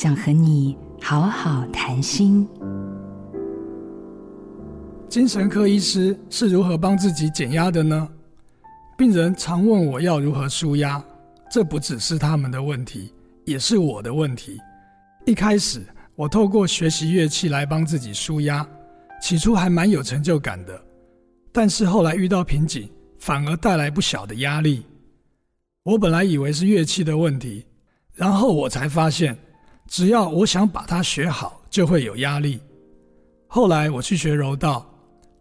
想和你好好谈心。精神科医师是如何帮自己减压的呢？病人常问我要如何舒压，这不只是他们的问题，也是我的问题。一开始，我透过学习乐器来帮自己舒压，起初还蛮有成就感的。但是后来遇到瓶颈，反而带来不小的压力。我本来以为是乐器的问题，然后我才发现，只要我想把它学好，就会有压力。后来我去学柔道。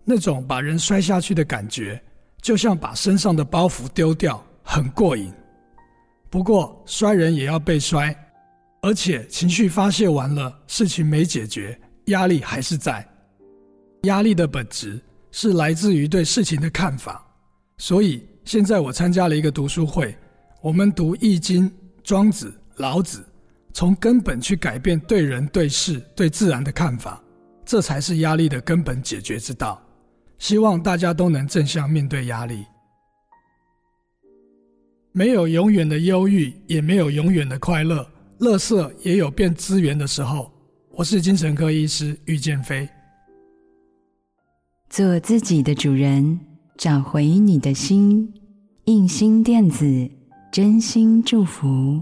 那种把人摔下去的感觉，就像把身上的包袱丢掉，很过瘾。不过摔人也要被摔，而且情绪发泄完了，事情没解决，压力还是在。压力的本质是来自于对事情的看法。所以现在我参加了一个读书会，我们读《易经》、庄子、老子，从根本去改变对人、对事、对自然的看法，这才是压力的根本解决之道。希望大家都能正向面对压力。没有永远的忧郁，也没有永远的快乐。垃圾也有变资源的时候。我是精神科医师郁建飞。做自己的主人，找回你的心。印心电子，真心祝福。